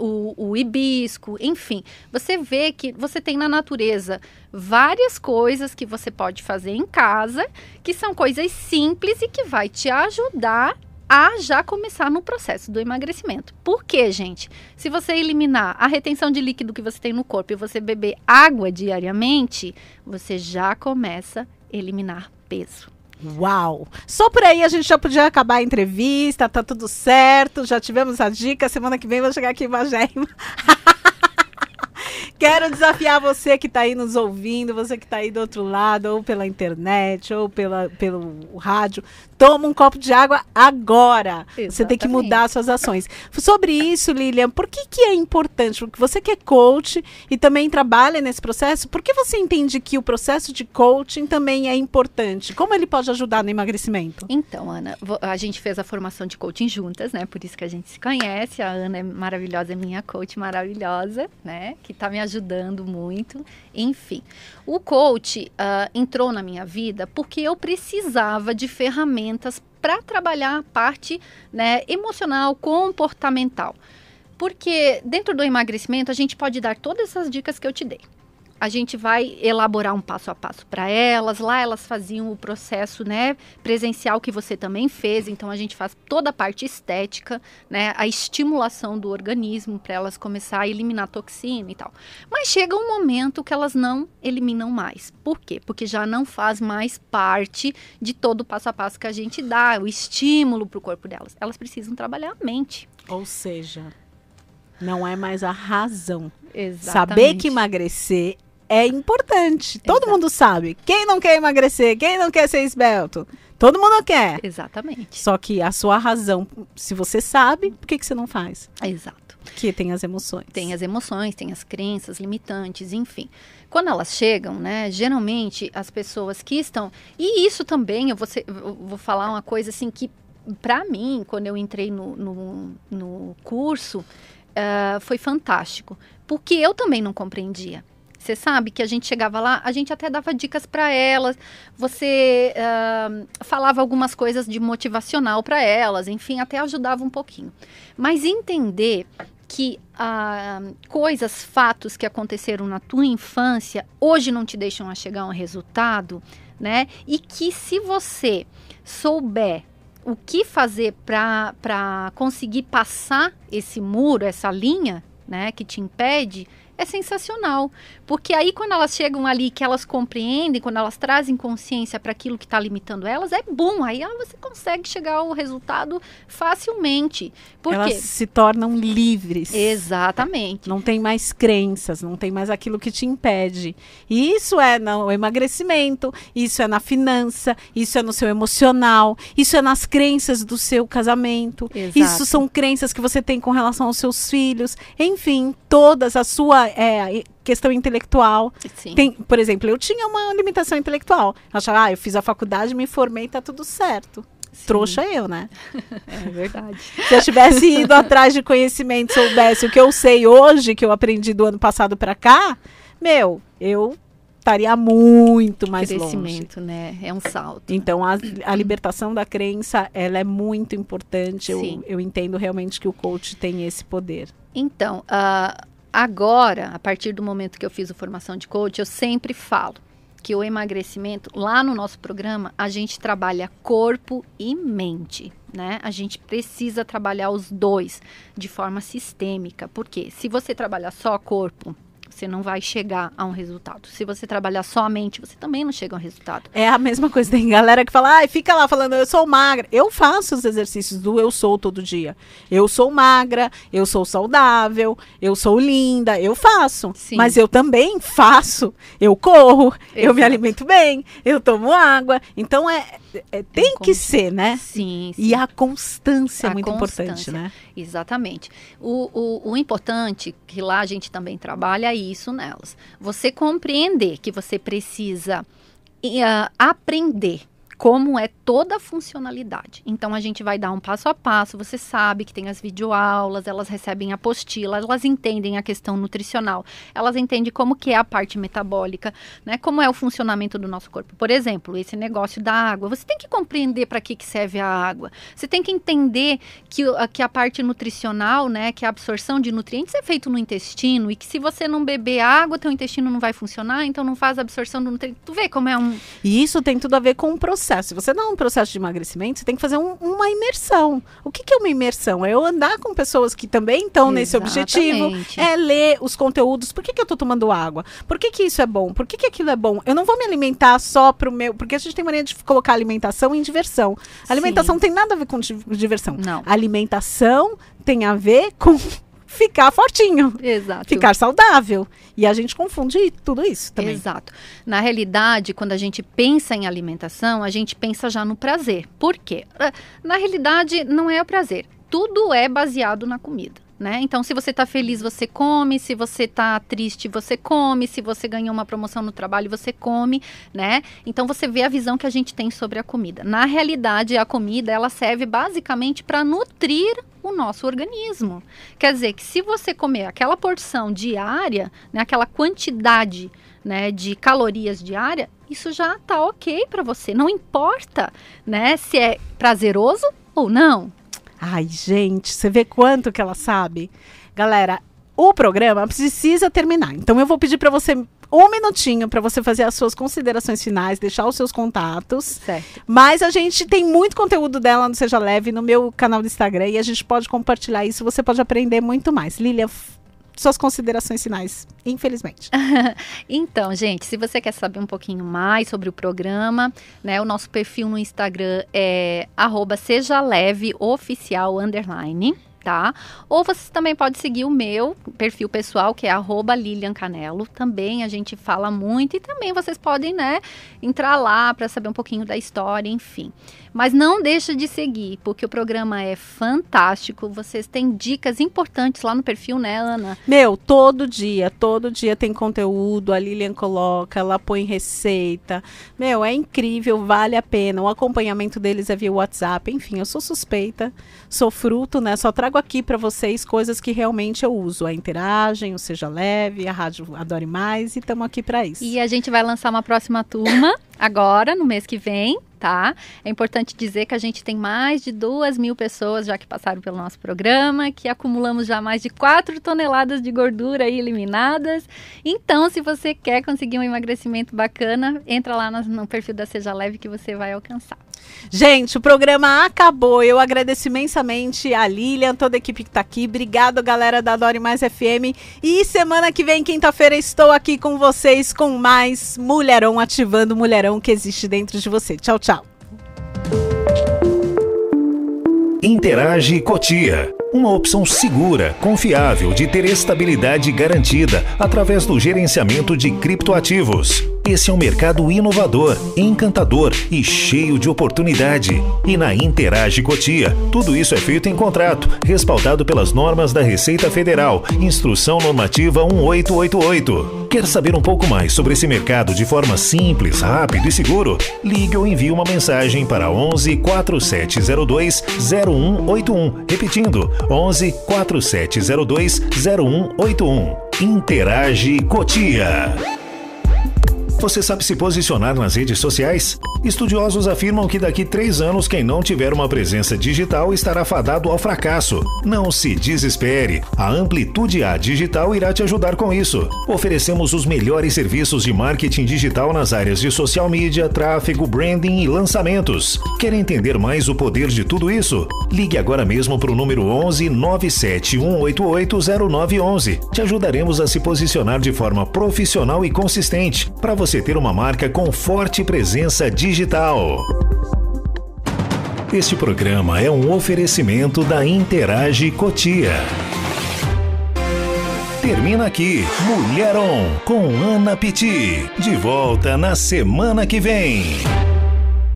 O, o hibisco, enfim. Você vê que você tem na natureza várias coisas que você pode fazer em casa, que são coisas simples e que vai te ajudar a já começar no processo do emagrecimento. Por quê, gente? Se você eliminar a retenção de líquido que você tem no corpo e você beber água diariamente, você já começa a eliminar peso. Uau! Só por aí a gente já podia acabar a entrevista, tá tudo certo, já tivemos a dica. Semana que vem vou chegar aqui em Magérrima. Quero desafiar você que está aí nos ouvindo, você que está aí do outro lado, ou pela internet, ou pela, pelo rádio. Toma um copo de água agora. Você tem que Exatamente. mudar suas ações. Sobre isso, Lilian, por que, que é importante? Porque você que é coach e também trabalha nesse processo, por que você entende que o processo de coaching também é importante? Como ele pode ajudar no emagrecimento? Então, Ana, a gente fez a formação de coaching juntas, né? Por isso que a gente se conhece. A Ana é maravilhosa, é minha coach maravilhosa, né? Que tá me ajudando muito. Enfim, o coach ah, entrou na minha vida porque eu precisava de ferramentas para trabalhar a parte né, emocional, comportamental. Porque dentro do emagrecimento a gente pode dar todas essas dicas que eu te dei. A gente vai elaborar um passo a passo para elas. Lá elas faziam o processo, né, presencial que você também fez. Então a gente faz toda a parte estética, né, a estimulação do organismo para elas começar a eliminar toxina e tal. Mas chega um momento que elas não eliminam mais. Por quê? Porque já não faz mais parte de todo o passo a passo que a gente dá, o estímulo para o corpo delas. Elas precisam trabalhar a mente. Ou seja, não é mais a razão. Exatamente. Saber que emagrecer é importante. Todo Exato. mundo sabe. Quem não quer emagrecer? Quem não quer ser esbelto? Todo mundo quer. Exatamente. Só que a sua razão, se você sabe, por que, que você não faz? Exato. Que tem as emoções. Tem as emoções, tem as crenças limitantes, enfim. Quando elas chegam, né, geralmente as pessoas que estão. E isso também, eu vou, ser- eu vou falar uma coisa assim que, para mim, quando eu entrei no, no, no curso, ah, foi fantástico. Porque eu também não compreendia. Você sabe que a gente chegava lá, a gente até dava dicas para elas, você ah, falava algumas coisas de motivacional para elas, enfim, até ajudava um pouquinho. Mas entender que ah, coisas, fatos que aconteceram na tua infância hoje não te deixam a chegar a um resultado, né? E que se você souber o que fazer para conseguir passar esse muro, essa linha, né, que te impede, é sensacional. Porque aí, quando elas chegam ali, que elas compreendem, quando elas trazem consciência para aquilo que está limitando elas, é bom. Aí ah, você consegue chegar ao resultado facilmente. Por Elas quê? se tornam livres. Exatamente. Não tem mais crenças, não tem mais aquilo que te impede. E isso é no emagrecimento, isso é na finança, isso é no seu emocional, isso é nas crenças do seu casamento. Exato. Isso são crenças que você tem com relação aos seus filhos. Enfim, todas a sua é, questão intelectual. Sim. Tem, por exemplo, eu tinha uma limitação intelectual. Eu achava, ah, eu fiz a faculdade, me formei, tá tudo certo. Trouxa eu, né? É verdade. Se eu tivesse ido atrás de conhecimento, soubesse o que eu sei hoje, que eu aprendi do ano passado pra cá, meu, eu estaria muito mais longe. Crescimento, né? É um salto. Então, a, a libertação da crença, ela é muito importante. Eu, Sim. eu entendo realmente que o coach tem esse poder. Então, ah, agora, a partir do momento que eu fiz a formação de coach, eu sempre falo que o emagrecimento, lá no nosso programa, a gente trabalha corpo e mente. Né? A gente precisa trabalhar os dois de forma sistêmica, porque se você trabalhar só corpo, você não vai chegar a um resultado. Se você trabalhar só a mente, você também não chega a um resultado. É a mesma coisa. Tem galera que fala, ai, fica lá falando, eu sou magra. Eu faço os exercícios do eu sou todo dia. Eu sou magra, eu sou saudável, eu sou linda, eu faço. Sim. Mas eu também faço. Eu corro, eu me Exato. alimento bem, eu tomo água. Então é, é- tem que como- ser, né? Sim, E a constância é muito importante, constância. né? Exatamente. O, o, o importante, que lá a gente também trabalha isso nelas. Você compreender que você precisa ah, aprender como é toda a funcionalidade. Então a gente vai dar um passo a passo. Você sabe que tem as videoaulas, elas recebem apostila, elas entendem a questão nutricional, elas entendem como que é a parte metabólica, né? Como é o funcionamento do nosso corpo. Por exemplo, esse negócio da água. Você tem que compreender para que, que serve a água. Você tem que entender que, que a parte nutricional, né, que a absorção de nutrientes é feito no intestino e que se você não beber água, teu intestino não vai funcionar, então não faz a absorção do nutriente. Tu vê como é um E isso tem tudo a ver com o processo. Se você dá um processo de emagrecimento, você tem que fazer um- uma imersão. O que, que é uma imersão? É eu andar com pessoas que também estão nesse objetivo. É ler os conteúdos. Por que, que eu tô tomando água? Por que, que isso é bom? Por que, que aquilo é bom? Eu não vou me alimentar só pro meu. Porque a gente tem mania de colocar alimentação em diversão. Alimentação não tem nada a ver com di- diversão. Não. Alimentação tem a ver com ficar fortinho. Exato. Ficar saudável. E a gente confunde tudo isso também. Exato. Na realidade, quando a gente pensa em alimentação, a gente pensa já no prazer. Por quê? Na realidade, não é o prazer. Tudo é baseado na comida. Né? Então, se você está feliz, você come. Se você está triste, você come. Se você ganhou uma promoção no trabalho, você come, né? Então, você vê a visão que a gente tem sobre a comida. Na realidade, a comida ela serve basicamente para nutrir o nosso organismo. Quer dizer que se você comer aquela porção diária, né, aquela quantidade né, de calorias diária, isso já tá ok para você. Não importa, né, se é prazeroso ou não. Ai, gente, você vê quanto que ela sabe? Galera, o programa precisa terminar. Então eu vou pedir para você um minutinho para você fazer as suas considerações finais, deixar os seus contatos. Certo. Mas a gente tem muito conteúdo dela no Seja Leve no meu canal do Instagram e a gente pode compartilhar isso, você pode aprender muito mais. Lilia, suas considerações finais, infelizmente. Então, gente, se você quer saber um pouquinho mais sobre o programa, né, o nosso perfil no Instagram é arroba seja leve oficial underline, tá? Ou você também pode seguir o meu perfil pessoal, que é arroba. Também a gente fala muito e também vocês podem, né, entrar lá para saber um pouquinho da história, enfim. Mas não deixa de seguir, porque o programa é fantástico. Vocês têm dicas importantes lá no perfil, né, Ana? Meu, todo dia, todo dia tem conteúdo, a Lilian coloca, ela põe receita. Meu, é incrível, vale a pena. O acompanhamento deles é via WhatsApp. Enfim, eu sou suspeita, sou fruto, né? Só trago aqui para vocês coisas que realmente eu uso. A Interagem, o Seja Leve, a Rádio Adore Mais e estamos aqui para isso. E a gente vai lançar uma próxima turma agora, no mês que vem, tá? É importante dizer que a gente tem mais de duas mil pessoas já que passaram pelo nosso programa, que acumulamos já mais de 4 toneladas de gordura aí eliminadas. Então, se você quer conseguir um emagrecimento bacana, entra lá no, no perfil da Seja Leve que você vai alcançar. Gente, o programa acabou. Eu agradeço imensamente a Lilian, toda a equipe que tá aqui. Obrigado, galera da Dore Mais FM. E semana que vem, quinta-feira, estou aqui com vocês com mais Mulherão ativando o mulherão que existe dentro de você. Tchau, tchau. Interage Cotia. Uma opção segura, confiável, de ter estabilidade garantida através do gerenciamento de criptoativos. Esse é um mercado inovador, encantador e cheio de oportunidade. E na Interage Cotia, tudo isso é feito em contrato, respaldado pelas normas da Receita Federal, Instrução Normativa 1888. Quer saber um pouco mais sobre esse mercado de forma simples, rápido e seguro? Ligue ou envie uma mensagem para 11 4702 0181. Repetindo, 11 4702 0181. Interage Cotia. Você sabe se posicionar nas redes sociais? Estudiosos afirmam que daqui três anos quem não tiver uma presença digital estará fadado ao fracasso. Não se desespere. A Amplitude A Digital irá te ajudar com isso. Oferecemos os melhores serviços de marketing digital nas áreas de social media, tráfego, branding e lançamentos. Quer entender mais o poder de tudo isso? Ligue agora mesmo para o número 11 97188 0911. Te ajudaremos a se posicionar de forma profissional e consistente para você ter uma marca com forte presença digital. Este programa é um oferecimento da Interage Cotia. Termina aqui Mulheron com Ana Piti. De volta na semana que vem.